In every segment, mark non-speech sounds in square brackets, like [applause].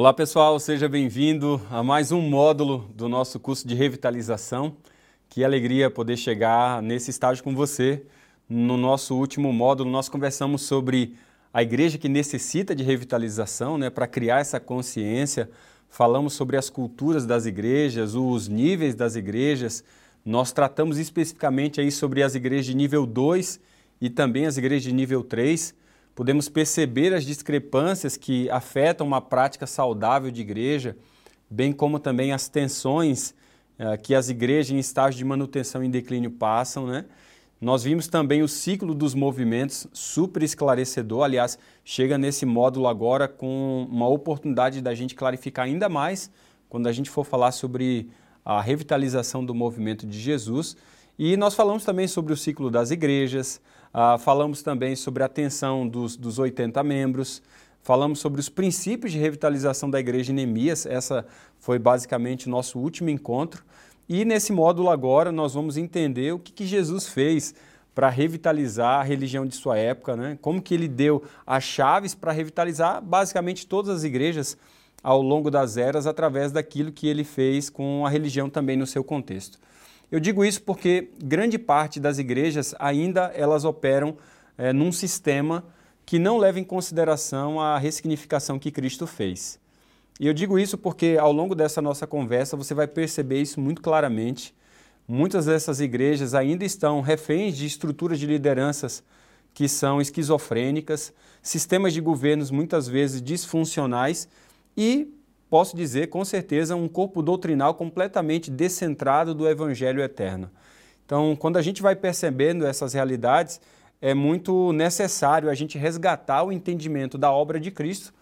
Olá pessoal, seja bem-vindo a mais um módulo do nosso curso de revitalização. Que alegria poder chegar nesse estágio com você. No nosso último módulo, nós conversamos sobre a igreja que necessita de revitalização, né, para criar essa consciência. Falamos sobre as culturas das igrejas, os níveis das igrejas. Nós tratamos especificamente aí sobre as igrejas de nível 2 e também as igrejas de nível 3 podemos perceber as discrepâncias que afetam uma prática saudável de igreja, bem como também as tensões eh, que as igrejas em estágio de manutenção e declínio passam, né? Nós vimos também o ciclo dos movimentos, super esclarecedor. Aliás, chega nesse módulo agora com uma oportunidade da gente clarificar ainda mais quando a gente for falar sobre a revitalização do movimento de Jesus. E nós falamos também sobre o ciclo das igrejas, ah, falamos também sobre a atenção dos, dos 80 membros, falamos sobre os princípios de revitalização da igreja em Neemias, essa foi basicamente o nosso último encontro. E nesse módulo agora nós vamos entender o que, que Jesus fez para revitalizar a religião de sua época, né? como que ele deu as chaves para revitalizar basicamente todas as igrejas ao longo das eras através daquilo que ele fez com a religião também no seu contexto. Eu digo isso porque grande parte das igrejas ainda elas operam é, num sistema que não leva em consideração a ressignificação que Cristo fez. E eu digo isso porque ao longo dessa nossa conversa você vai perceber isso muito claramente. Muitas dessas igrejas ainda estão reféns de estruturas de lideranças que são esquizofrênicas, sistemas de governos muitas vezes disfuncionais e posso dizer com certeza, um corpo doutrinal completamente descentrado do Evangelho eterno. Então, quando a gente vai percebendo essas realidades, é muito necessário a gente resgatar o entendimento da obra de Cristo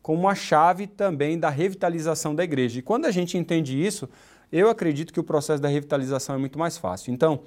como uma chave também da revitalização da igreja. E quando a gente entende isso, eu acredito que o processo da revitalização é muito mais fácil. Então,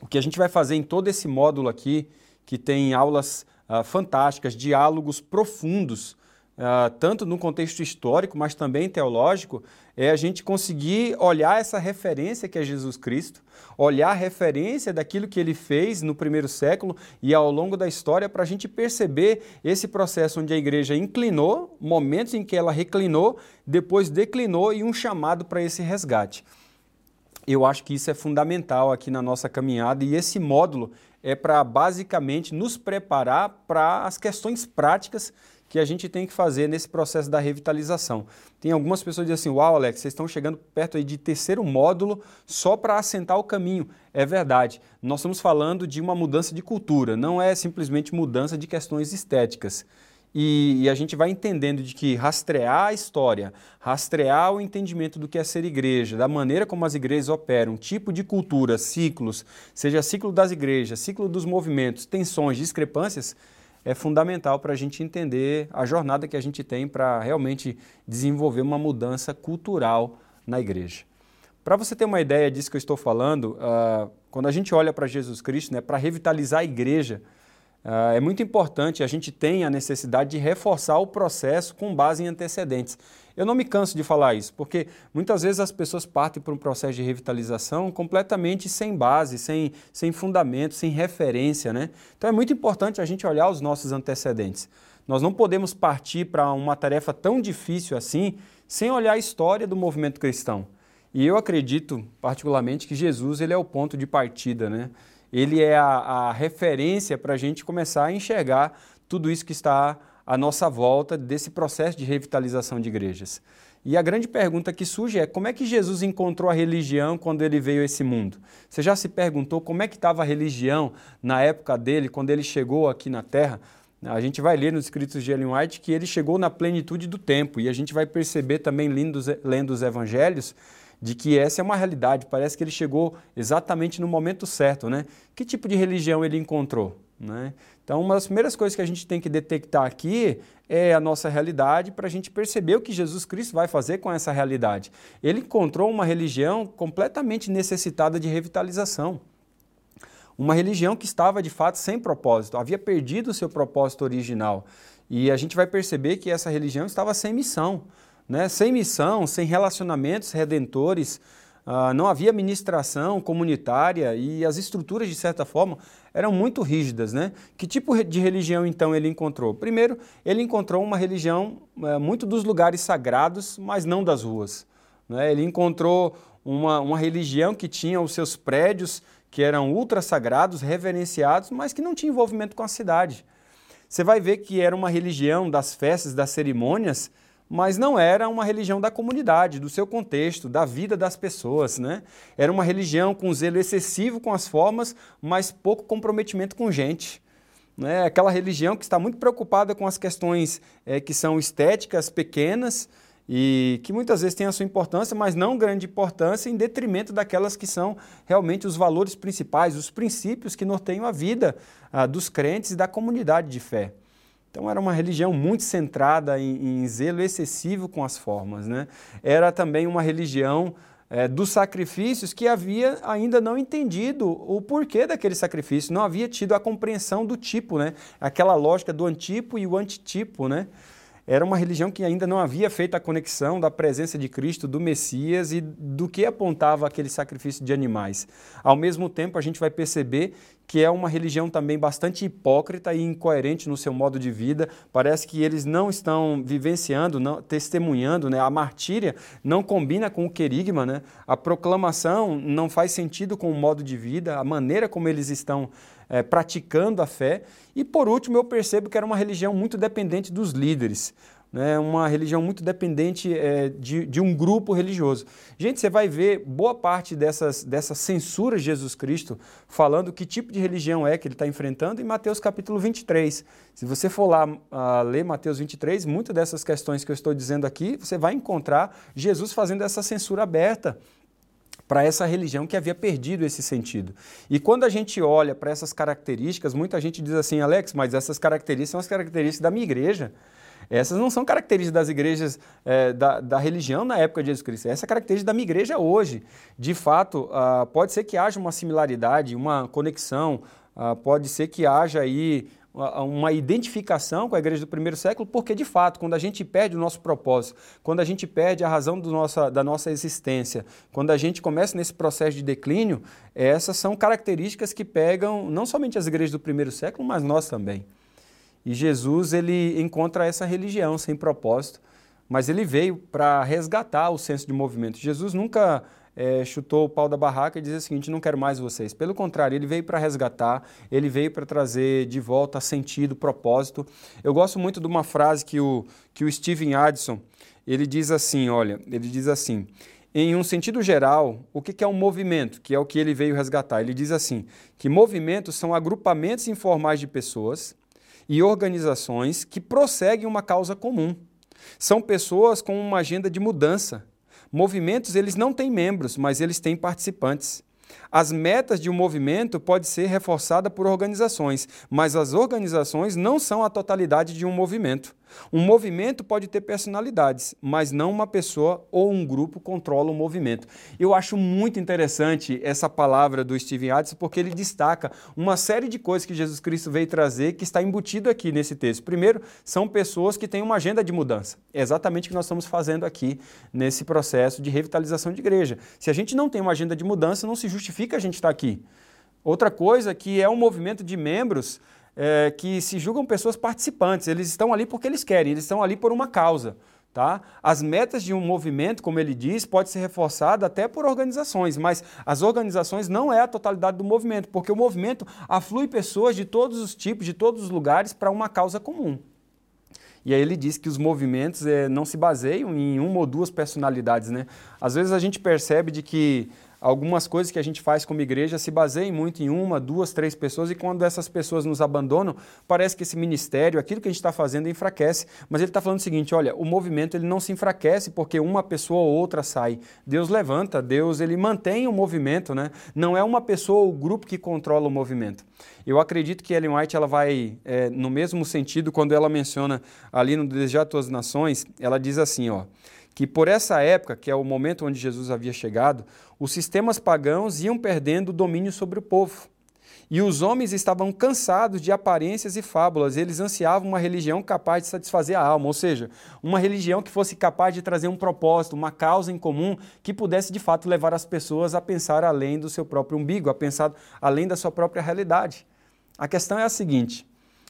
o que a gente vai fazer em todo esse módulo aqui, que tem aulas uh, fantásticas, diálogos profundos uh, tanto no contexto histórico, mas também teológico, é a gente conseguir olhar essa referência que é Jesus Cristo, olhar a referência daquilo que ele fez no primeiro século e ao longo da história para a gente perceber esse processo onde a igreja inclinou, momentos em que ela reclinou, depois declinou e um chamado para esse resgate. Eu acho que isso é fundamental aqui na nossa caminhada e esse módulo é para basicamente nos preparar para as questões práticas que a gente tem que fazer nesse processo da revitalização. Tem algumas pessoas que dizem assim, uau Alex, vocês estão chegando perto aí de terceiro módulo só para assentar o caminho. É verdade, nós estamos falando de uma mudança de cultura, não é simplesmente mudança de questões estéticas. E, e, a gente vai entendendo de que rastrear a história, rastrear o entendimento do que é ser igreja, da maneira como as igrejas operam, tipo de cultura, ciclos, seja ciclo das igrejas, ciclo dos movimentos, tensões, discrepâncias, é fundamental para a gente entender a jornada que a gente tem para realmente desenvolver uma mudança cultural na igreja. Para você ter uma ideia disso que eu estou falando, uh, quando a gente olha para Jesus Cristo, né, para revitalizar a igreja, uh, é muito importante, a gente tem a necessidade de reforçar o processo com base em antecedentes. Eu não me canso de falar isso, porque muitas vezes as pessoas partem para um processo de revitalização completamente sem base, sem, sem fundamento, sem referência. Né? Então é muito importante a gente olhar os nossos antecedentes. Nós não podemos partir para uma tarefa tão difícil assim sem olhar a história do movimento cristão. E eu acredito, particularmente, que Jesus ele é o ponto de partida, né? Ele é a, a referência para a gente começar a enxergar tudo isso que está à nossa volta desse processo de revitalização de igrejas. E a grande pergunta que surge é como é que Jesus encontrou a religião quando ele veio a esse mundo? Você já se perguntou como é que estava a religião na época dele, quando ele chegou aqui na Terra? A gente vai ler nos escritos de Ellen White que ele chegou na plenitude do tempo e a gente vai perceber também lendo, lendo os evangelhos de que essa é uma realidade. Parece que ele chegou exatamente no momento certo, né? Que tipo de religião ele encontrou? Né? Então, uma das primeiras coisas que a gente tem que detectar aqui é a nossa realidade para a gente perceber o que Jesus Cristo vai fazer com essa realidade. Ele encontrou uma religião completamente necessitada de revitalização. Uma religião que estava de fato sem propósito, havia perdido o seu propósito original. E a gente vai perceber que essa religião estava sem missão. Né? Sem missão, sem relacionamentos redentores, ah, não havia administração comunitária e as estruturas, de certa forma, eram muito rígidas. Né? Que tipo de religião, então, ele encontrou? Primeiro, ele encontrou uma religião é, muito dos lugares sagrados, mas não das ruas. Né? Ele encontrou uma, uma religião que tinha os seus prédios que eram ultra sagrados, reverenciados, mas que não tinha envolvimento com a cidade. Você vai ver que era uma religião das festas, das cerimônias, mas não era uma religião da comunidade, do seu contexto, da vida das pessoas. Né? Era uma religião com zelo excessivo com as formas, mas pouco comprometimento com gente. Né? Aquela religião que está muito preocupada com as questões é, que são estéticas pequenas e que muitas vezes têm a sua importância, mas não grande importância, em detrimento daquelas que são realmente os valores principais, os princípios que norteiam a vida ah, dos crentes e da comunidade de fé. Então era uma religião muito centrada em, em zelo excessivo com as formas. Né? Era também uma religião é, dos sacrifícios que havia ainda não entendido o porquê daquele sacrifício, não havia tido a compreensão do tipo, né? aquela lógica do antipo e o antitipo. Né? Era uma religião que ainda não havia feito a conexão da presença de Cristo, do Messias e do que apontava aquele sacrifício de animais. Ao mesmo tempo, a gente vai perceber que é uma religião também bastante hipócrita e incoerente no seu modo de vida. Parece que eles não estão vivenciando, não, testemunhando, né? a martíria não combina com o querigma, né? a proclamação não faz sentido com o modo de vida, a maneira como eles estão é, praticando a fé. E por último, eu percebo que era uma religião muito dependente dos líderes, né? uma religião muito dependente é, de, de, um grupo religioso. Gente, você vai ver boa parte dessas, dessas censuras de Jesus Cristo falando que tipo de religião é que ele está enfrentando em Mateus capítulo 23. Se você for lá uh, ler Mateus 23, muitas dessas questões que eu estou dizendo aqui, você vai encontrar Jesus fazendo essa censura aberta para essa religião que havia perdido esse sentido. E quando a gente olha para essas características, muita gente diz assim, Alex, mas essas características são as características da minha igreja. Essas não são características das igrejas é, da, da, religião na época de Jesus Cristo. Essa é característica da minha igreja hoje. De fato, uh, pode ser que haja uma similaridade, uma conexão, uh, pode ser que haja aí uma identificação com a igreja do primeiro século, porque de fato, quando a gente perde o nosso propósito, quando a gente perde a razão nossa, da nossa existência, quando a gente começa nesse processo de declínio, essas são características que pegam não somente as igrejas do primeiro século, mas nós também. E Jesus ele encontra essa religião sem propósito, mas ele veio para resgatar o senso de movimento. Jesus nunca é, chutou o pau da barraca e dizia o seguinte: não quero mais vocês. Pelo contrário, ele veio para resgatar, ele veio para trazer de volta sentido, propósito. Eu gosto muito de uma frase que o, que o Steven Addison ele diz assim: olha, ele diz assim. Em um sentido geral, o que é um movimento, que é o que ele veio resgatar? Ele diz assim: que movimentos são agrupamentos informais de pessoas e organizações que prosseguem uma causa comum. São pessoas com uma agenda de mudança, Movimentos, eles não têm membros, mas eles têm participantes. As metas de um movimento podem ser reforçadas por organizações, mas as organizações não são a totalidade de um movimento. Um movimento pode ter personalidades, mas não uma pessoa ou um grupo controla o movimento. Eu acho muito interessante essa palavra do Steven Addison porque ele destaca uma série de coisas que Jesus Cristo veio trazer que está embutido aqui nesse texto. Primeiro, são pessoas que têm uma agenda de mudança. É exatamente o que nós estamos fazendo aqui nesse processo de revitalização de igreja. Se a gente não tem uma agenda de mudança, não se justifica a gente estar aqui. Outra coisa que é um movimento de membros é, que se julgam pessoas participantes. Eles estão ali porque eles querem, eles estão ali por uma causa. Tá? As metas de um movimento, como ele diz, pode ser reforçada até por organizações, mas as organizações não é a totalidade do movimento, porque o movimento aflui pessoas de todos os tipos, de todos os lugares para uma causa comum. E aí ele diz que os movimentos é, não se baseiam em uma ou duas personalidades, né? Às vezes a gente percebe de que algumas coisas que a gente faz como igreja se baseiam muito em uma, duas, três pessoas e quando essas pessoas nos abandonam, parece que esse ministério, aquilo que a gente está fazendo, enfraquece. Mas ele está falando o seguinte: olha, o movimento ele não se enfraquece porque uma pessoa ou outra sai. Deus levanta, Deus ele mantém o movimento, né? Não é uma pessoa ou grupo que controla o movimento. Eu acredito que Ellen White ela vai é, no mesmo sentido quando ela menciona ali no Desejar Tuas Nações, ela diz assim, ó que por essa época, que é o momento onde Jesus havia chegado, os sistemas pagãos iam perdendo o domínio sobre o povo. E os homens estavam cansados de aparências e fábulas, eles ansiavam uma religião capaz de satisfazer a alma, ou seja, uma religião que fosse capaz de trazer um propósito, uma causa em comum que pudesse de fato levar as pessoas a pensar além do seu próprio umbigo, a pensar além da sua própria realidade. A questão é a seguinte: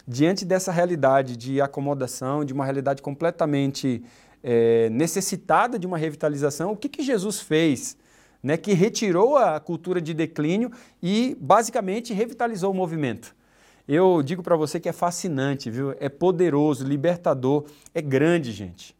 diante dessa realidade de acomodação, de uma realidade completamente é, necessitada de uma revitalização, o que, que Jesus fez? Né, que retirou a cultura de declínio e basicamente revitalizou o movimento. Eu digo para você que é fascinante, viu? É poderoso, libertador, é grande, gente.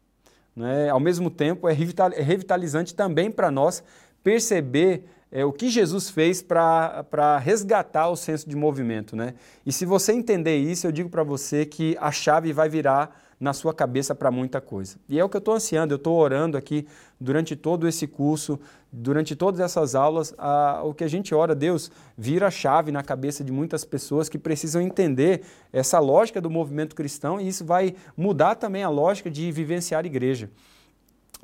Né? Ao mesmo tempo, é, é revitalizante também para nós perceber é, o que Jesus fez para resgatar o senso de movimento. Né? E se você entender isso, eu digo para você que a chave vai virar na sua cabeça para muita coisa. E é o que eu estou ansiando, eu estou orando aqui durante todo esse curso, durante todas essas aulas, a, o que a gente ora, Deus, vira a chave na cabeça de muitas pessoas que precisam entender essa lógica do movimento cristão e isso vai mudar também a lógica de vivenciar a igreja.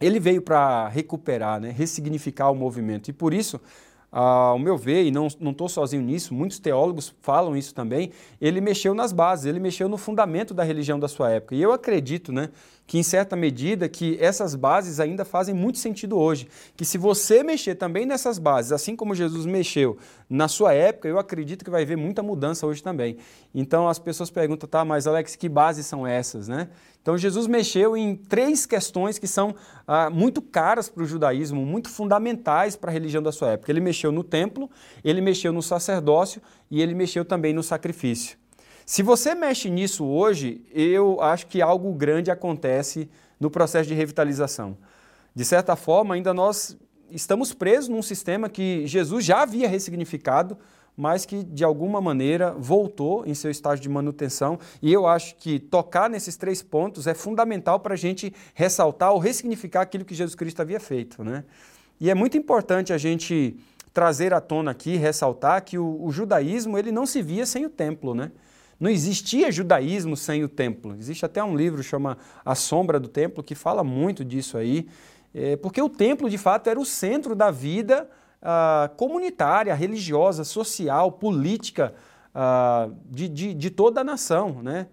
Ele veio para recuperar, né, ressignificar o movimento e por isso ao meu ver, e não estou sozinho nisso, muitos teólogos falam isso também, ele mexeu nas bases, ele mexeu no fundamento da religião da sua época. E eu acredito né, que, em certa medida, que essas bases ainda fazem muito sentido hoje. Que se você mexer também nessas bases, assim como Jesus mexeu na sua época, eu acredito que vai haver muita mudança hoje também. Então as pessoas perguntam, tá, mas Alex, que bases são essas? Né? Então Jesus mexeu em três questões que são ah, muito caras para o judaísmo, muito fundamentais para a religião da sua época. Ele mexeu no templo, ele mexeu no sacerdócio e ele mexeu também no sacrifício. Se você mexe nisso hoje, eu acho que algo grande acontece no processo de revitalização. De certa forma, ainda nós estamos presos num sistema que Jesus já havia ressignificado, mas que de alguma maneira voltou em seu estágio de manutenção. E eu acho que tocar nesses três pontos é fundamental para a gente ressaltar ou ressignificar aquilo que Jesus Cristo havia feito. Né? E é muito importante a gente trazer à tona aqui, ressaltar que o, o judaísmo ele não se via sem o templo. Né? Não existia judaísmo sem o templo. Existe até um livro chama A Sombra do Templo que fala muito disso aí, é, porque o templo de fato era o centro da vida uh, comunitária, religiosa, social, política uh, de, de, de, toda a nação. Né?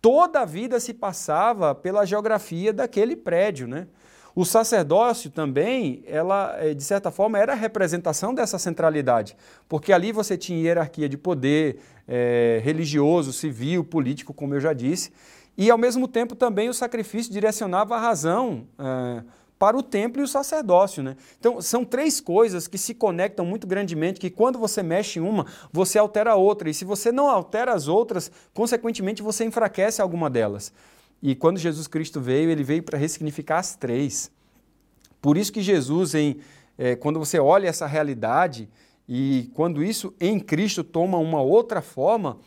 Toda a vida se passava pela geografia daquele prédio. Né? O sacerdócio também, ela, eh, de certa forma, era a representação dessa centralidade, porque ali você tinha hierarquia de poder é, religioso, civil, político, como eu já disse, e ao mesmo tempo também o sacrifício direcionava a razão. É, para o templo e o sacerdócio. Né? Então, são três coisas que se conectam muito grandemente, que quando você mexe em uma, você altera a outra. E se você não altera as outras, consequentemente você enfraquece alguma delas. E quando Jesus Cristo veio, ele veio para ressignificar as três. Por isso que Jesus, em, é, quando você olha essa realidade, e quando isso em Cristo toma uma outra forma,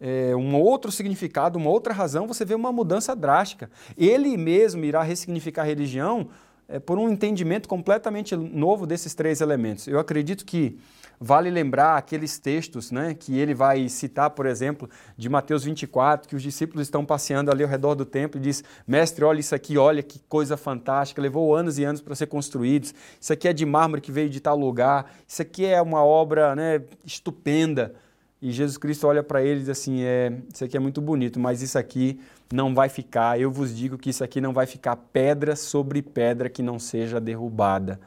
é, um outro significado, uma outra razão, você vê uma mudança drástica. Ele mesmo irá ressignificar a religião é, por um entendimento completamente novo desses três elementos. Eu acredito que vale lembrar aqueles textos né, que ele vai citar, por exemplo, de Mateus 24, que os discípulos estão passeando ali ao redor do templo e diz, mestre, olha isso aqui, olha que coisa fantástica, levou anos e anos para ser construídos, isso aqui é de mármore que veio de tal lugar, isso aqui é uma obra né, estupenda. E Jesus Cristo olha para ele e diz assim, é, isso aqui é muito bonito, mas isso aqui não vai ficar, eu vos digo que isso aqui não vai ficar pedra sobre pedra que não seja derrubada.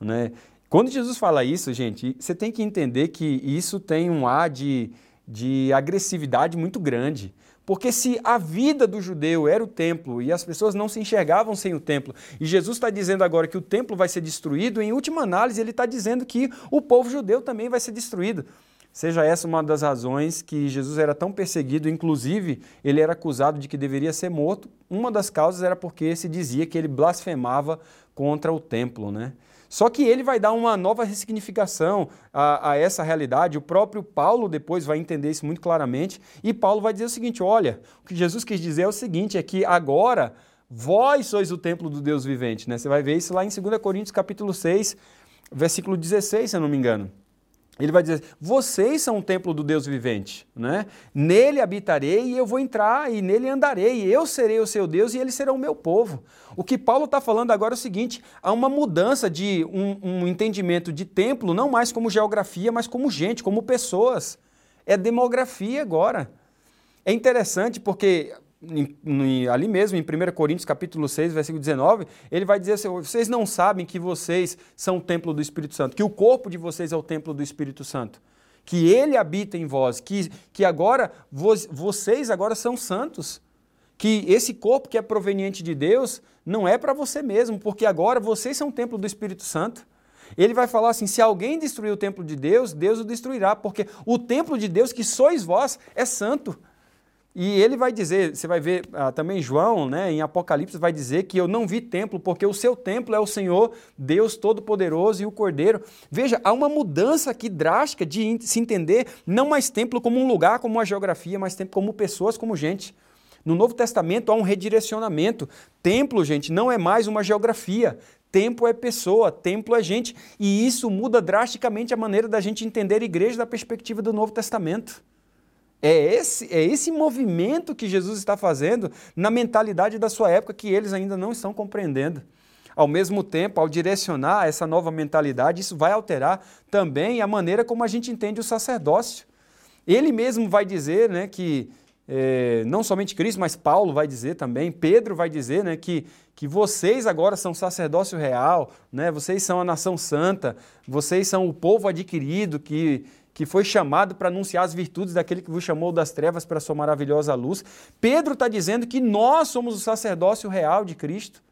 Né? Quando Jesus fala isso, gente, você tem que entender que isso tem um ar de, de agressividade muito grande. Porque se a vida do judeu era o templo e as pessoas não se enxergavam sem o templo, e Jesus está dizendo agora que o templo vai ser destruído, em última análise, ele está dizendo que o povo judeu também vai ser destruído. Seja essa uma das razões que Jesus era tão perseguido, inclusive ele era acusado de que deveria ser morto. Uma das causas era porque se dizia que ele blasfemava contra o templo, né? Só que ele vai dar uma nova ressignificação a, a, essa realidade. O próprio Paulo depois vai entender isso muito claramente. E Paulo vai dizer o seguinte: olha, o que Jesus quis dizer é o seguinte: é que agora vós sois o templo do Deus vivente. Né? Você vai ver isso lá em 2 Coríntios capítulo 6, versículo 16, se eu não me engano. Ele vai dizer: vocês são o templo do Deus vivente, né? Nele habitarei e eu vou entrar e nele andarei. E eu serei o seu Deus e eles serão o meu povo. O que Paulo está falando agora é o seguinte: há uma mudança de um, um entendimento de templo, não mais como geografia, mas como gente, como pessoas. é demografia agora. É interessante porque ali mesmo, em 1 Coríntios capítulo 6, versículo 19, ele vai dizer assim, vocês não sabem que vocês são o templo do Espírito Santo, que o corpo de vocês é o templo do Espírito Santo, que ele habita em vós, que, que agora vocês agora são santos, que esse corpo que é proveniente de Deus não é para você mesmo, porque agora vocês são o templo do Espírito Santo. Ele vai falar assim: se alguém destruir o templo de Deus, Deus o destruirá, porque o templo de Deus que sois vós é santo. E ele vai dizer, você vai ver ah, também João, né, em Apocalipse, vai dizer que eu não vi templo, porque o seu templo é o Senhor, Deus Todo-Poderoso e o Cordeiro. Veja, há uma mudança aqui drástica de se entender não mais templo como um lugar, como uma geografia, mas templo como pessoas, como gente. No Novo Testamento há um redirecionamento. Templo, gente, não é mais uma geografia. Templo é pessoa, templo é gente. E isso muda drasticamente a maneira da gente entender a igreja da perspectiva do Novo Testamento. É esse, é esse movimento que Jesus está fazendo na mentalidade da sua época que eles ainda não estão compreendendo. Ao mesmo tempo, ao direcionar essa nova mentalidade, isso vai alterar também a maneira como a gente entende o sacerdócio. Ele mesmo vai dizer né, que, é, não somente Cristo, mas Paulo vai dizer também, Pedro vai dizer né, que, que vocês agora são sacerdócio real, né, vocês são a nação santa, vocês são o povo adquirido que que foi chamado para anunciar as virtudes daquele que vos chamou das trevas para a sua maravilhosa luz. Pedro está dizendo que nós somos o sacerdócio real de Cristo,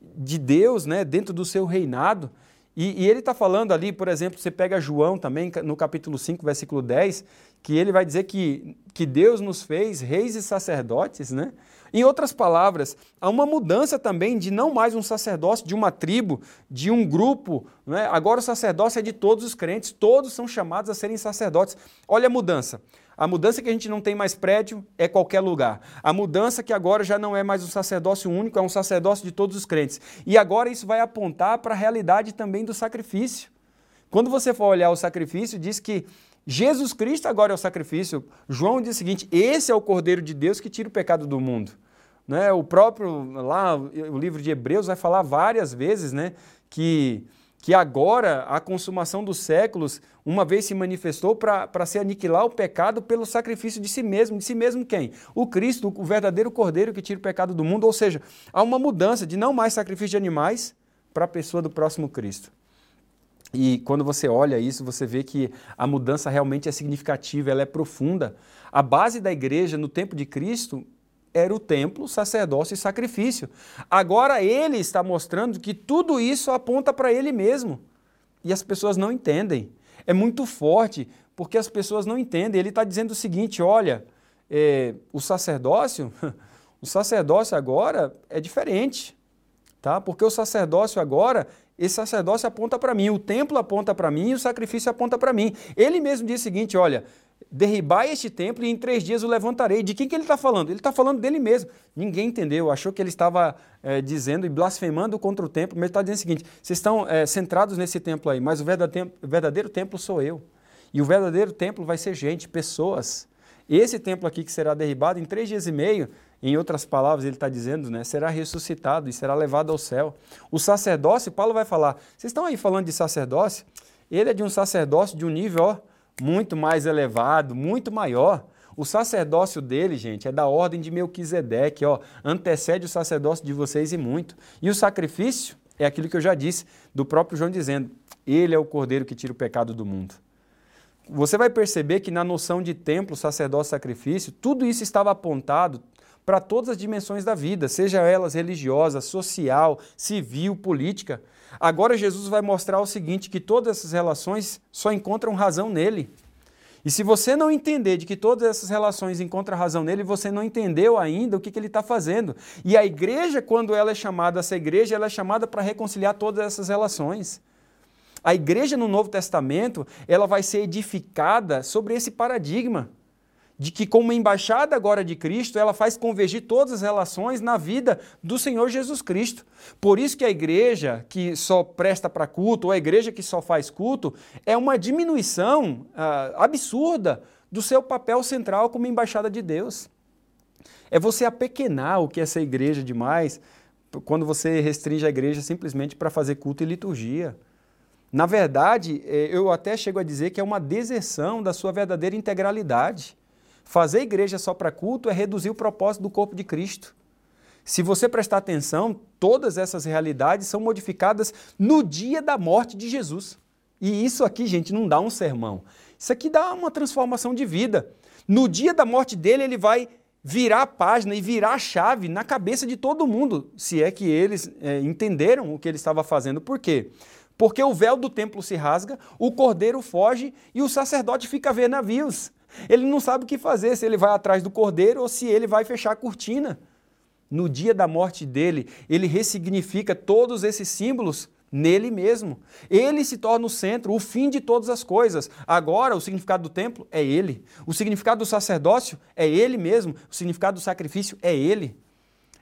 de Deus, né, dentro do seu reinado. E, e ele está falando ali, por exemplo, você pega João também, no capítulo 5, versículo 10, que ele vai dizer que, que Deus nos fez reis e sacerdotes, né? Em outras palavras, há uma mudança também de não mais um sacerdócio de uma tribo, de um grupo. Né? Agora o sacerdócio é de todos os crentes, todos são chamados a serem sacerdotes. Olha a mudança. A mudança que a gente não tem mais prédio é qualquer lugar. A mudança que agora já não é mais um sacerdócio único, é um sacerdócio de todos os crentes. E agora isso vai apontar para a realidade também do sacrifício. Quando você for olhar o sacrifício, diz que Jesus Cristo agora é o sacrifício. João diz o seguinte: esse é o Cordeiro de Deus que tira o pecado do mundo. Né? O próprio, lá, o livro de Hebreus vai falar várias vezes né, que, que agora a consumação dos séculos, uma vez se manifestou para se aniquilar o pecado pelo sacrifício de si mesmo. De si mesmo quem? O Cristo, o verdadeiro Cordeiro que tira o pecado do mundo. Ou seja, há uma mudança de não mais sacrifício de animais para a pessoa do próximo Cristo. E quando você olha isso, você vê que a mudança realmente é significativa, ela é profunda. A base da igreja no tempo de Cristo era o templo, sacerdócio e sacrifício. Agora ele está mostrando que tudo isso aponta para ele mesmo. E as pessoas não entendem. É muito forte, porque as pessoas não entendem. Ele está dizendo o seguinte: olha, é, o sacerdócio, [laughs] o sacerdócio agora é diferente. Tá? Porque o sacerdócio agora, esse sacerdócio aponta para mim, o templo aponta para mim o sacrifício aponta para mim. Ele mesmo diz o seguinte: olha, derribai este templo e em três dias o levantarei. De quem que ele está falando? Ele está falando dele mesmo. Ninguém entendeu, achou que ele estava é, dizendo e blasfemando contra o templo, mas ele está dizendo o seguinte: vocês estão é, centrados nesse templo aí, mas o verdadeiro, verdadeiro templo sou eu. E o verdadeiro templo vai ser gente, pessoas. Esse templo aqui que será derribado em três dias e meio, em outras palavras, ele está dizendo, né, será ressuscitado e será levado ao céu. O sacerdócio, Paulo vai falar, vocês estão aí falando de sacerdócio? Ele é de um sacerdócio de um nível, ó, muito mais elevado, muito maior. O sacerdócio dele, gente, é da ordem de Melquisedeque, ó, antecede o sacerdócio de vocês e muito. E o sacrifício é aquilo que eu já disse, do próprio João dizendo: Ele é o cordeiro que tira o pecado do mundo. Você vai perceber que na noção de templo, sacerdócio, sacrifício, tudo isso estava apontado para todas as dimensões da vida, seja elas religiosa, social, civil, política. Agora Jesus vai mostrar o seguinte, que todas essas relações só encontram razão nele. E se você não entender de que todas essas relações encontram razão nele, você não entendeu ainda o que, que ele está fazendo. E a igreja, quando ela é chamada, essa igreja, ela é chamada para reconciliar todas essas relações. A igreja no Novo Testamento, ela vai ser edificada sobre esse paradigma de que, como embaixada agora de Cristo, ela faz convergir todas as relações na vida do Senhor Jesus Cristo. Por isso que a igreja que só presta para culto, ou a igreja que só faz culto, é uma diminuição ah, absurda do seu papel central como embaixada de Deus. É você apequenar o que é essa igreja demais quando você restringe a igreja simplesmente para fazer culto e liturgia. Na verdade, é, eu até chego a dizer que é uma deserção da sua verdadeira integralidade. Fazer igreja só para culto é reduzir o propósito do corpo de Cristo. Se você prestar atenção, todas essas realidades são modificadas no dia da morte de Jesus. E isso aqui, gente, não dá um sermão. Isso aqui dá uma transformação de vida. No dia da morte dele, ele vai virar a página e virar a chave na cabeça de todo mundo, se é que eles é, entenderam o que ele estava fazendo. Por quê? Porque o véu do templo se rasga, o cordeiro foge e o sacerdote fica a ver navios. Ele não sabe o que fazer, se ele vai atrás do cordeiro ou se ele vai fechar a cortina. No dia da morte dele, ele ressignifica todos esses símbolos nele mesmo. Ele se torna o centro, o fim de todas as coisas. Agora, o significado do templo é ele. O significado do sacerdócio é ele mesmo. O significado do sacrifício é ele.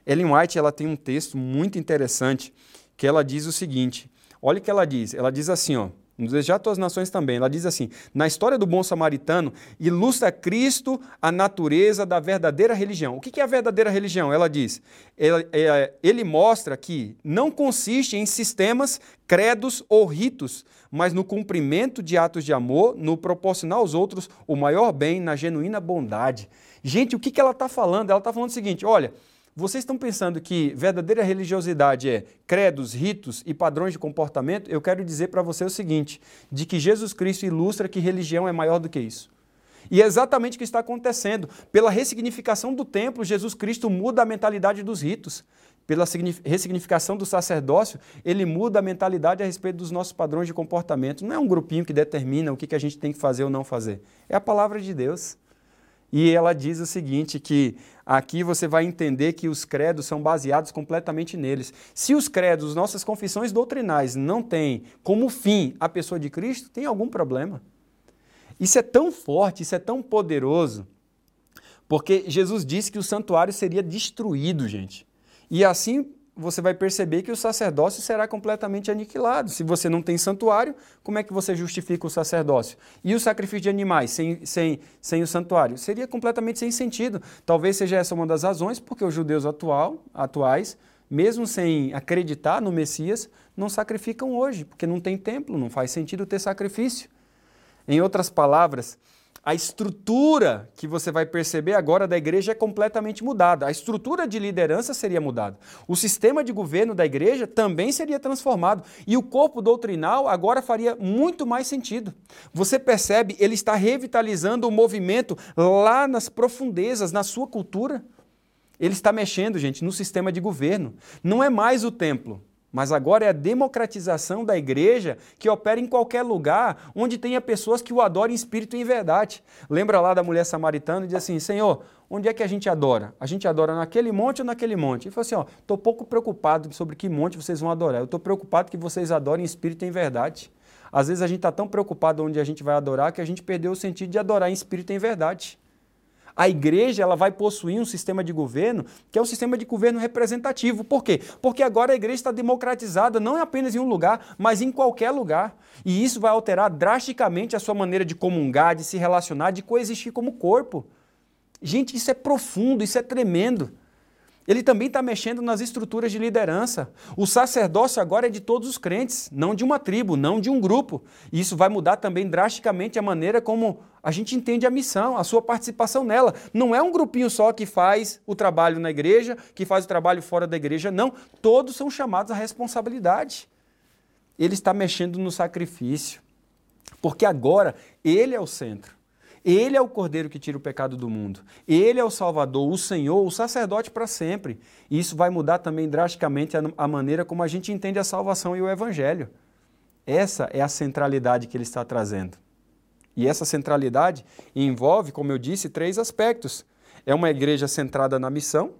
Ellen White ela tem um texto muito interessante que ela diz o seguinte: olha o que ela diz. Ela diz assim, ó. Desejar Tuas Nações também, ela diz assim: na história do bom samaritano, ilustra Cristo a natureza da verdadeira religião. O que é a verdadeira religião? Ela diz: é, ele mostra que não consiste em sistemas, credos ou ritos, mas no cumprimento de atos de amor, no proporcionar aos outros o maior bem, na genuína bondade. Gente, o que ela está falando? Ela está falando o seguinte: olha. Vocês estão pensando que verdadeira religiosidade é credos, ritos e padrões de comportamento? Eu quero dizer para você o seguinte: de que Jesus Cristo ilustra que religião é maior do que isso. E é exatamente o que está acontecendo. Pela ressignificação do templo, Jesus Cristo muda a mentalidade dos ritos. Pela ressignificação do sacerdócio, ele muda a mentalidade a respeito dos nossos padrões de comportamento. Não é um grupinho que determina o que a gente tem que fazer ou não fazer. É a palavra de Deus. E ela diz o seguinte, que aqui você vai entender que os credos são baseados completamente neles. Se os credos, nossas confissões doutrinais, não têm como fim a pessoa de Cristo, tem algum problema. Isso é tão forte, isso é tão poderoso, porque Jesus disse que o santuário seria destruído, gente. E assim você vai perceber que o sacerdócio será completamente aniquilado. Se você não tem santuário, como é que você justifica o sacerdócio? E o sacrifício de animais sem, sem, sem o santuário? Seria completamente sem sentido. Talvez seja essa uma das razões porque os judeus atual, atuais, mesmo sem acreditar no Messias, não sacrificam hoje, porque não tem templo, não faz sentido ter sacrifício. Em outras palavras, a estrutura que você vai perceber agora da igreja é completamente mudada. A estrutura de liderança seria mudada. O sistema de governo da igreja também seria transformado. E o corpo doutrinal agora faria muito mais sentido. Você percebe, ele está revitalizando o movimento lá nas profundezas, na sua cultura. Ele está mexendo, gente, no sistema de governo. Não é mais o templo. Mas agora é a democratização da igreja que opera em qualquer lugar onde tenha pessoas que o adorem em espírito e em verdade. Lembra lá da mulher samaritana e diz assim: Senhor, onde é que a gente adora? A gente adora naquele monte ou naquele monte? Ele falou assim: Ó, estou pouco preocupado sobre que monte vocês vão adorar. Eu estou preocupado que vocês adorem em espírito e em verdade. Às vezes a gente está tão preocupado onde a gente vai adorar que a gente perdeu o sentido de adorar em espírito e em verdade. A igreja ela vai possuir um sistema de governo que é um sistema de governo representativo. Por quê? Porque agora a igreja está democratizada não é apenas em um lugar, mas em qualquer lugar. E isso vai alterar drasticamente a sua maneira de comungar, de se relacionar, de coexistir como corpo. Gente, isso é profundo, isso é tremendo. Ele também está mexendo nas estruturas de liderança. O sacerdócio agora é de todos os crentes, não de uma tribo, não de um grupo. E isso vai mudar também drasticamente a maneira como a gente entende a missão, a sua participação nela. Não é um grupinho só que faz o trabalho na igreja, que faz o trabalho fora da igreja, não. Todos são chamados à responsabilidade. Ele está mexendo no sacrifício, porque agora ele é o centro. Ele é o cordeiro que tira o pecado do mundo. Ele é o Salvador, o Senhor, o sacerdote para sempre. E isso vai mudar também drasticamente a, maneira como a gente entende a salvação e o Evangelho. Essa é a centralidade que ele está trazendo. E essa centralidade envolve, como eu disse, três aspectos. É uma igreja centrada na missão,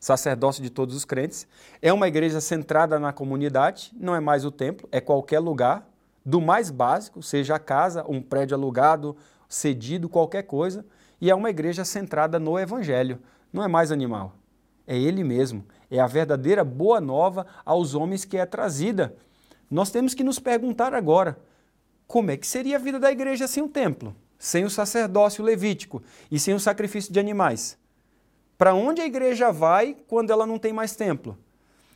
sacerdócio de todos os crentes. É uma igreja centrada na comunidade, não é mais o templo, é qualquer lugar, do mais básico, seja a casa, um prédio alugado, cedido, qualquer coisa, e é uma igreja centrada no Evangelho. Não é mais animal, é Ele mesmo. É a verdadeira boa nova aos homens que é trazida. Nós temos que nos perguntar agora: como é que seria a vida da igreja sem o templo, sem o sacerdócio levítico e sem o sacrifício de animais? Para onde a igreja vai quando ela não tem mais templo?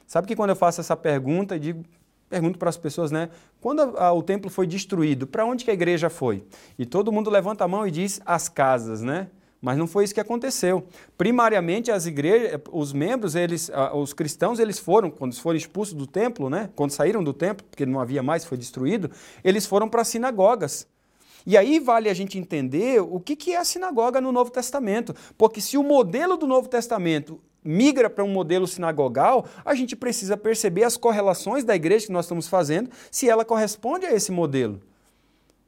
Sabe que quando eu faço essa pergunta, eu digo, pergunto para as pessoas, né? Quando a, a, o templo foi destruído, para onde que a igreja foi? E todo mundo levanta a mão e diz as casas, né? Mas não foi isso que aconteceu. Primariamente, as igrejas, os membros, eles, os cristãos, eles foram, quando foram expulsos do templo, né? quando saíram do templo, porque não havia mais, foi destruído, eles foram para as sinagogas. E aí vale a gente entender o que, que é a sinagoga no Novo Testamento. Porque se o modelo do Novo Testamento migra para um modelo sinagogal, a gente precisa perceber as correlações da igreja que nós estamos fazendo, se ela corresponde a esse modelo.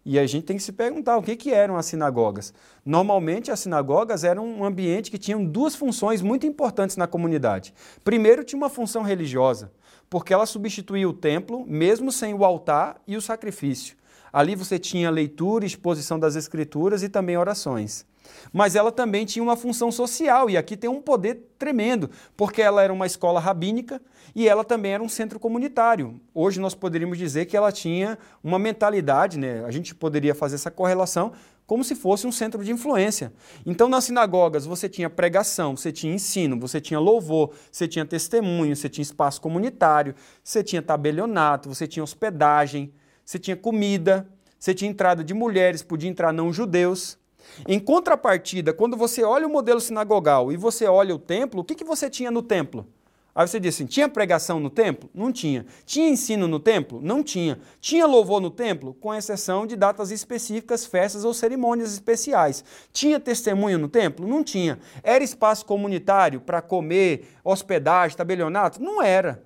E a gente tem que se perguntar o que, que eram as sinagogas. Normalmente, as sinagogas eram um ambiente que tinham duas funções muito importantes na comunidade. Primeiro, tinha uma função religiosa, porque ela substituía o templo, mesmo sem o altar e o sacrifício. Ali você tinha leitura, exposição das escrituras e também orações. Mas ela também tinha uma função social, e aqui tem um poder tremendo, porque ela era uma escola rabínica e ela também era um centro comunitário. Hoje nós poderíamos dizer que ela tinha uma mentalidade, né? a gente poderia fazer essa correlação como se fosse um centro de influência. Então, nas sinagogas, você tinha pregação, você tinha ensino, você tinha louvor, você tinha testemunho, você tinha espaço comunitário, você tinha tabelionato, você tinha hospedagem, você tinha comida, você tinha entrada de mulheres, podia entrar não judeus. Em contrapartida, quando você olha o modelo sinagogal e você olha o templo, o que, que você tinha no templo? Aí você diz assim: tinha pregação no templo? Não tinha. Tinha ensino no templo? Não tinha. Tinha louvor no templo? Com exceção de datas específicas, festas ou cerimônias especiais. Tinha testemunho no templo? Não tinha. Era espaço comunitário para comer, hospedagem, tabelionato? Não era.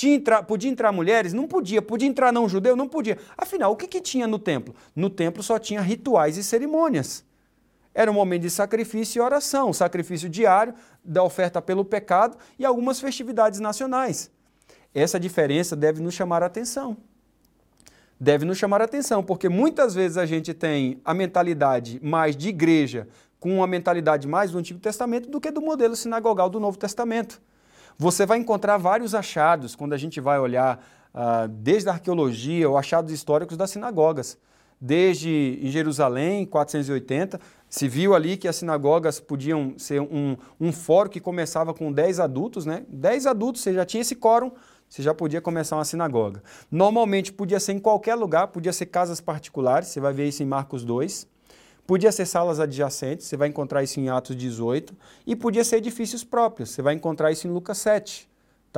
Entrar, podia entrar mulheres? Não podia. Podia entrar não judeu? Não podia. Afinal, o que, que tinha no templo? No templo só tinha rituais e cerimônias. Era um momento de sacrifício e oração, sacrifício diário, da oferta pelo pecado e algumas festividades nacionais. Essa diferença deve nos chamar a atenção. Deve nos chamar a atenção, porque muitas vezes a gente tem a mentalidade mais de igreja, com uma mentalidade mais do Antigo Testamento do que do modelo sinagogal do Novo Testamento. Você vai encontrar vários achados quando a gente vai olhar uh, desde a arqueologia ou achados históricos das sinagogas. Desde em Jerusalém, 480, se viu ali que as sinagogas podiam ser um, um fórum que começava com 10 adultos, né? 10 adultos, você já tinha esse quórum, você já podia começar uma sinagoga. Normalmente podia ser em qualquer lugar, podia ser casas particulares, você vai ver isso em Marcos 2. Podia ser salas adjacentes, você vai encontrar isso em Atos 18. E podia ser edifícios próprios, você vai encontrar isso em Lucas 7.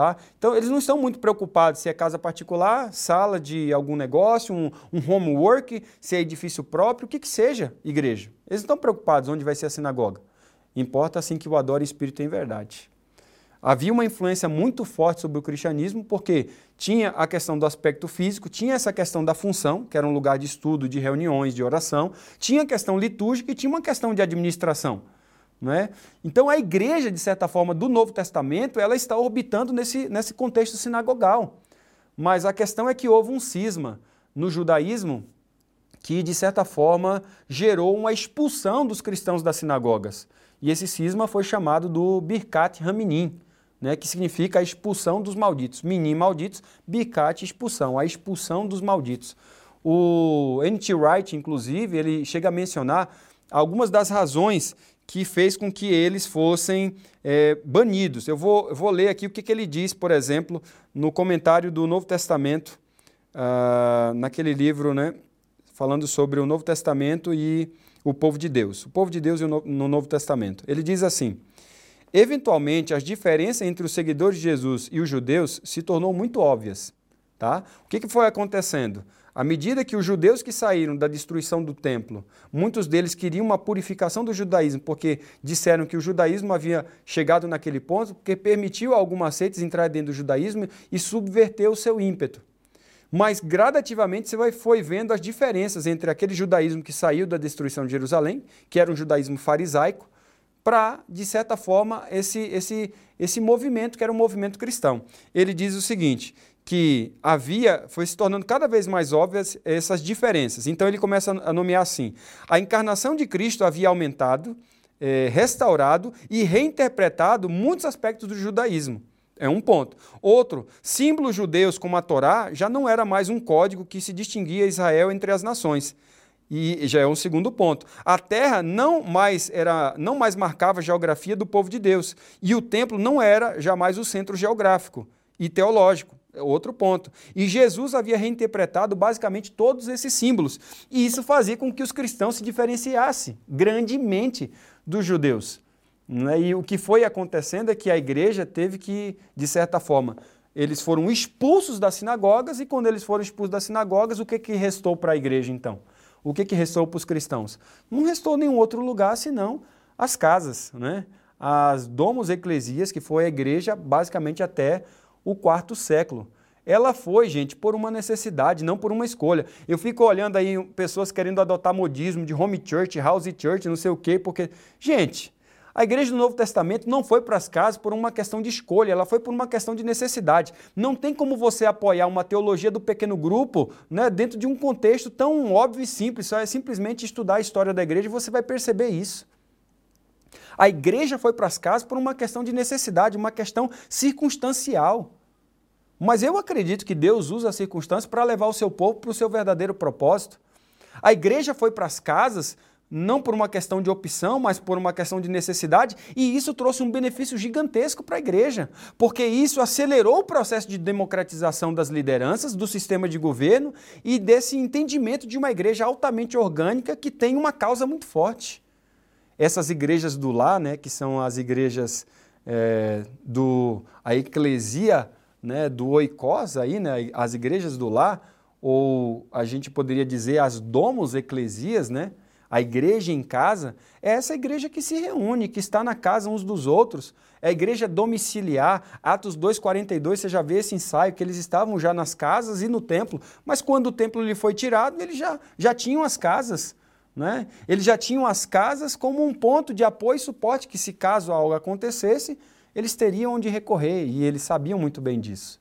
Tá? Então, eles não estão muito preocupados se é casa particular, sala de algum negócio, um, um homework, se é edifício próprio, o que, que seja, igreja. Eles não estão preocupados onde vai ser a sinagoga. Importa assim que o adore espírito em verdade. Havia uma influência muito forte sobre o cristianismo, porque tinha a questão do aspecto físico, tinha essa questão da função, que era um lugar de estudo, de reuniões, de oração, tinha a questão litúrgica e tinha uma questão de administração. Não é? Então a igreja, de certa forma, do Novo Testamento, ela está orbitando nesse, nesse contexto sinagogal. Mas a questão é que houve um cisma no judaísmo que, de certa forma, gerou uma expulsão dos cristãos das sinagogas. E esse cisma foi chamado do Birkat Haminim, né, que significa a expulsão dos malditos. Minim malditos, Birkat expulsão, a expulsão dos malditos. O N.T. Wright, inclusive, ele chega a mencionar algumas das razões que fez com que eles fossem é, banidos. Eu vou, eu vou ler aqui o que, que, ele diz, por exemplo, no comentário do Novo Testamento, uh, naquele livro, né, falando sobre o Novo Testamento e o povo de Deus. O povo de Deus no Novo Testamento. Ele diz assim: Eventualmente, as diferenças entre os seguidores de Jesus e os judeus se tornou muito óbvias. Tá? O que, que foi acontecendo? À medida que os judeus que saíram da destruição do templo, muitos deles queriam uma purificação do judaísmo, porque disseram que o judaísmo havia chegado naquele ponto, porque permitiu a algumas seitas entrar dentro do judaísmo e subverter o seu ímpeto. Mas gradativamente você foi vendo as diferenças entre aquele judaísmo que saiu da destruição de Jerusalém, que era um judaísmo farisaico, para, de certa forma, esse, esse, esse movimento que era um movimento cristão. Ele diz o seguinte: que havia, foi se tornando cada vez mais óbvias essas diferenças. Então ele começa a nomear assim: a encarnação de Cristo havia aumentado, é, restaurado e reinterpretado muitos aspectos do judaísmo. É um ponto. Outro, símbolos judeus como a Torá já não era mais um código que se distinguia Israel entre as nações. E já é um segundo ponto. A terra não mais era, não mais marcava a geografia do povo de Deus, e o templo não era jamais o centro geográfico e teológico. É outro ponto. E Jesus havia reinterpretado basicamente todos esses símbolos. E isso fazia com que os cristãos se diferenciassem grandemente dos judeus. Né? E o que foi acontecendo é que a igreja teve que, de certa forma, eles foram expulsos das sinagogas, e quando eles foram expulsos das sinagogas, o que, que restou para a igreja então? O que, que restou para os cristãos? Não restou nenhum outro lugar senão as casas, né? as domos eclesias, que foi a igreja basicamente até o quarto século. Ela foi, gente, por uma necessidade, não por uma escolha. Eu fico olhando aí pessoas querendo adotar modismo de home church, house church, não sei o quê, porque, gente, a igreja do Novo Testamento não foi para as casas por uma questão de escolha, ela foi por uma questão de necessidade. Não tem como você apoiar uma teologia do pequeno grupo né, dentro de um contexto tão óbvio e simples. Só é simplesmente estudar a história da igreja e você vai perceber isso. A igreja foi para as casas por uma questão de necessidade, uma questão circunstancial. Mas eu acredito que Deus usa as circunstâncias para levar o seu povo para o seu verdadeiro propósito. A igreja foi para as casas não por uma questão de opção, mas por uma questão de necessidade, e isso trouxe um benefício gigantesco para a igreja, porque isso acelerou o processo de democratização das lideranças, do sistema de governo e desse entendimento de uma igreja altamente orgânica que tem uma causa muito forte. Essas igrejas do lar, né, que são as igrejas é, do a eclesia né, do oikos, aí, né, as igrejas do lar, ou a gente poderia dizer as domos eclesias, né, a igreja em casa, é essa igreja que se reúne, que está na casa uns dos outros. É a igreja domiciliar. Atos 2,42, você já vê esse ensaio, que eles estavam já nas casas e no templo. Mas quando o templo lhe foi tirado, eles já, já tinham as casas. Né? Eles já tinham as casas como um ponto de apoio e suporte, que se caso algo acontecesse, eles teriam onde recorrer e eles sabiam muito bem disso.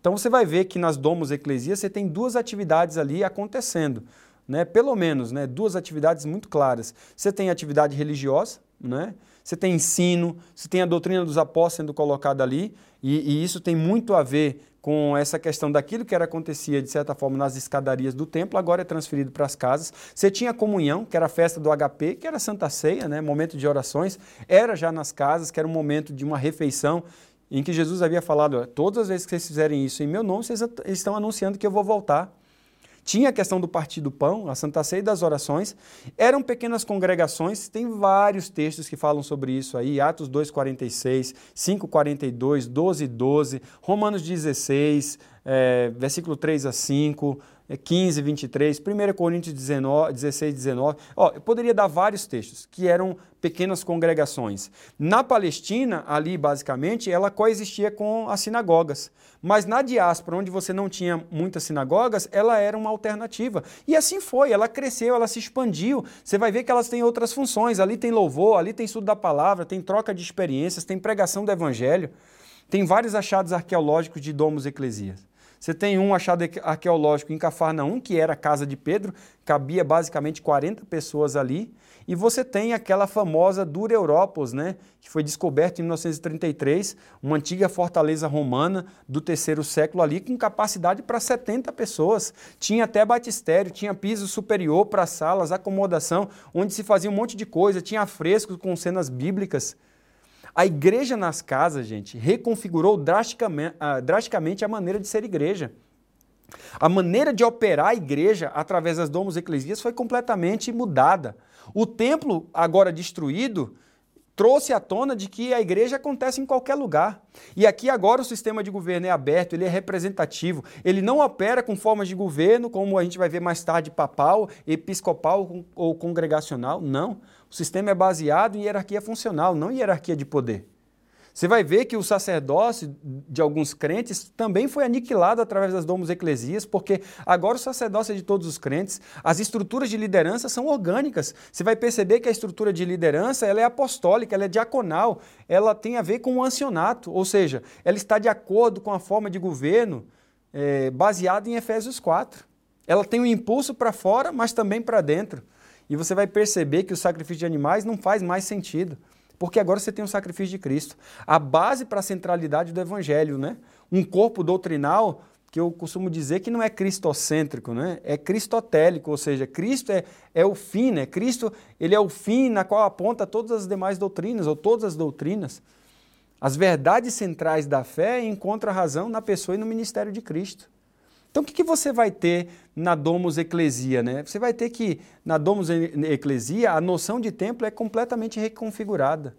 Então você vai ver que nas domos eclesias você tem duas atividades ali acontecendo, né? Pelo menos, né? Duas atividades muito claras. Você tem atividade religiosa, né? Você tem ensino, você tem a doutrina dos apóstolos sendo colocada ali, e, e isso tem muito a ver com essa questão daquilo que era acontecia, de certa forma, nas escadarias do templo, agora é transferido para as casas. Você tinha a comunhão, que era a festa do HP, que era Santa Ceia, né? momento de orações, era já nas casas, que era um momento de uma refeição, em que Jesus havia falado, todas as vezes que vocês fizerem isso em meu nome, vocês estão anunciando que eu vou voltar. Tinha a questão do partir do pão, a Santa Ceia das orações. Eram pequenas congregações, tem vários textos que falam sobre isso aí, Atos 2,46, 5,42, 12, 12, Romanos 16, é, versículo 3 a 5, 15, 23, 1 Coríntios 19, 16, 19. Ó, eu poderia dar vários textos que eram pequenas congregações. Na Palestina, ali basicamente, ela coexistia com as sinagogas. Mas na diáspora, onde você não tinha muitas sinagogas, ela era uma alternativa. E assim foi, ela cresceu, ela se expandiu. Você vai ver que elas têm outras funções. Ali tem louvor, ali tem estudo da palavra, tem troca de experiências, tem pregação do evangelho. Tem vários achados arqueológicos de domos eclesias. Você tem um achado arqueológico em Cafarnaum, que era a casa de Pedro, cabia basicamente 40 pessoas ali. E você tem aquela famosa Dura Europos, né, que foi descoberta em 1933, uma antiga fortaleza romana do terceiro século ali, com capacidade para 70 pessoas. Tinha até batistério, tinha piso superior para salas, acomodação, onde se fazia um monte de coisa, tinha frescos com cenas bíblicas. A igreja nas casas, gente, reconfigurou drasticamente, uh, drasticamente a maneira de ser igreja. A maneira de operar a igreja através das domos eclesias foi completamente mudada. O templo, agora destruído, trouxe à tona de que a igreja acontece em qualquer lugar. E aqui agora o sistema de governo é aberto, ele é representativo, ele não opera com formas de governo, como a gente vai ver mais tarde, papal, episcopal ou congregacional. Não. O sistema é baseado em hierarquia funcional, não em hierarquia de poder. Você vai ver que o sacerdócio de alguns crentes também foi aniquilado através das domos eclesias, porque agora o sacerdócio é de todos os crentes, as estruturas de liderança são orgânicas. Você vai perceber que a estrutura de liderança ela é apostólica, ela é diaconal, ela tem a ver com o ancionato, ou seja, ela está de acordo com a forma de governo é, baseada em Efésios 4. Ela tem um impulso para fora, mas também para dentro. E você vai perceber que o sacrifício de animais não faz mais sentido. Porque agora você tem o sacrifício de Cristo. A base para a centralidade do Evangelho, né? Um corpo doutrinal que eu costumo dizer que não é cristocêntrico, né? é cristotélico, ou seja, Cristo é, é o fim, né? Cristo ele é o fim na qual aponta todas as demais doutrinas, ou todas as doutrinas. As verdades centrais da fé encontram a razão na pessoa e no ministério de Cristo. Então, o que, que você vai ter na Domus Ecclesia? Né? Você vai ter que, na Domus Ecclesia, a noção de templo é completamente reconfigurada.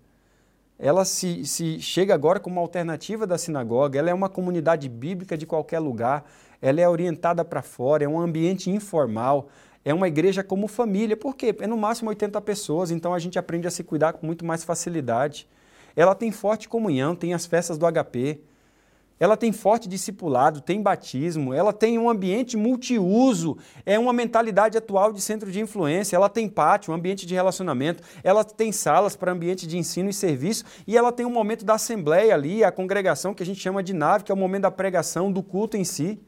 Ela se, se chega agora como uma alternativa da sinagoga, ela é uma comunidade bíblica de qualquer lugar, ela é orientada para fora, é um ambiente informal, é uma igreja como família. Por quê? É no máximo 80 pessoas, então a gente aprende a se cuidar com muito mais facilidade. Ela tem forte comunhão, tem as festas do HP, ela tem forte discipulado, tem batismo, ela tem um ambiente multiuso, é uma mentalidade atual de centro de influência, ela tem pátio, um ambiente de relacionamento, ela tem salas para ambiente de ensino e serviço, e ela tem um momento da assembleia ali, a congregação que a gente chama de nave, que é o momento da pregação, do culto em si.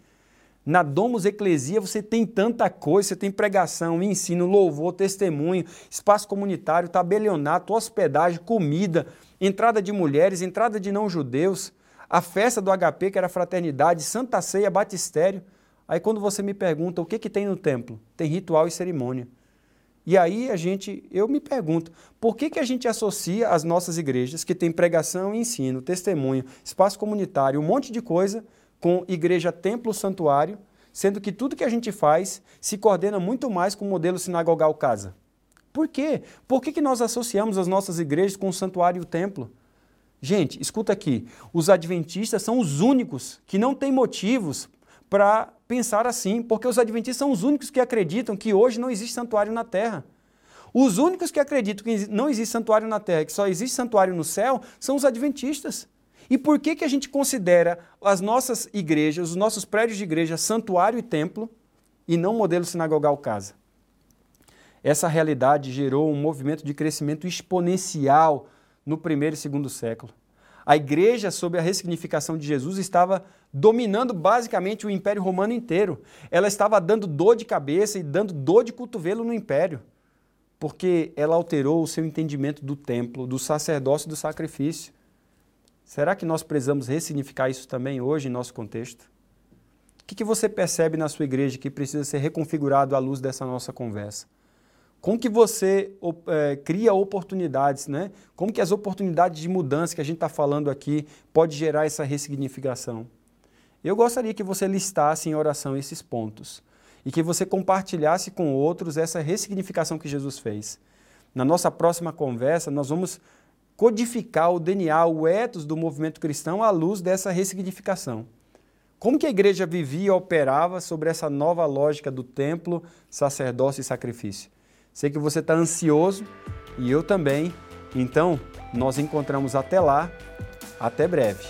Na Domus Eclesia você tem tanta coisa, você tem pregação, ensino, louvor, testemunho, espaço comunitário, tabelionato, hospedagem, comida, entrada de mulheres, entrada de não-judeus, a festa do HP, que era fraternidade, Santa Ceia, batistério. Aí quando você me pergunta o que, que tem no templo, tem ritual e cerimônia. E aí a gente, eu me pergunto, por que, que a gente associa as nossas igrejas, que tem pregação, ensino, testemunho, espaço comunitário, um monte de coisa, com igreja, templo, santuário, sendo que tudo que a gente faz se coordena muito mais com o modelo sinagogal casa? Por quê? Por que, que nós associamos as nossas igrejas com o santuário e o templo? Gente, escuta aqui. Os adventistas são os únicos que não têm motivos para pensar assim, porque os adventistas são os únicos que acreditam que hoje não existe santuário na terra. Os únicos que acreditam que não existe santuário na terra, que só existe santuário no céu, são os adventistas. E por que, que a gente considera as nossas igrejas, os nossos prédios de igreja, santuário e templo, e não modelo sinagogal casa? Essa realidade gerou um movimento de crescimento exponencial no primeiro e segundo século. A igreja, sob a ressignificação de Jesus, estava dominando basicamente o Império Romano inteiro. Ela estava dando dor de cabeça e dando dor de cotovelo no Império, porque ela alterou o seu entendimento do templo, do sacerdócio e do sacrifício. Será que nós precisamos ressignificar isso também hoje em nosso contexto? O que, que você percebe na sua igreja que precisa ser reconfigurado à luz dessa nossa conversa? Como que você é, cria oportunidades, né? Como que as oportunidades de mudança que a gente está falando aqui pode gerar essa ressignificação? Eu gostaria que você listasse em oração esses pontos e que você compartilhasse com outros essa ressignificação que Jesus fez. Na nossa próxima conversa, nós vamos codificar o DNA, o ethos do movimento cristão à luz dessa ressignificação. Como que a igreja vivia e operava sobre essa nova lógica do templo, sacerdócio e sacrifício? Sei que você está ansioso e eu também. Então, nós encontramos até lá. Até breve.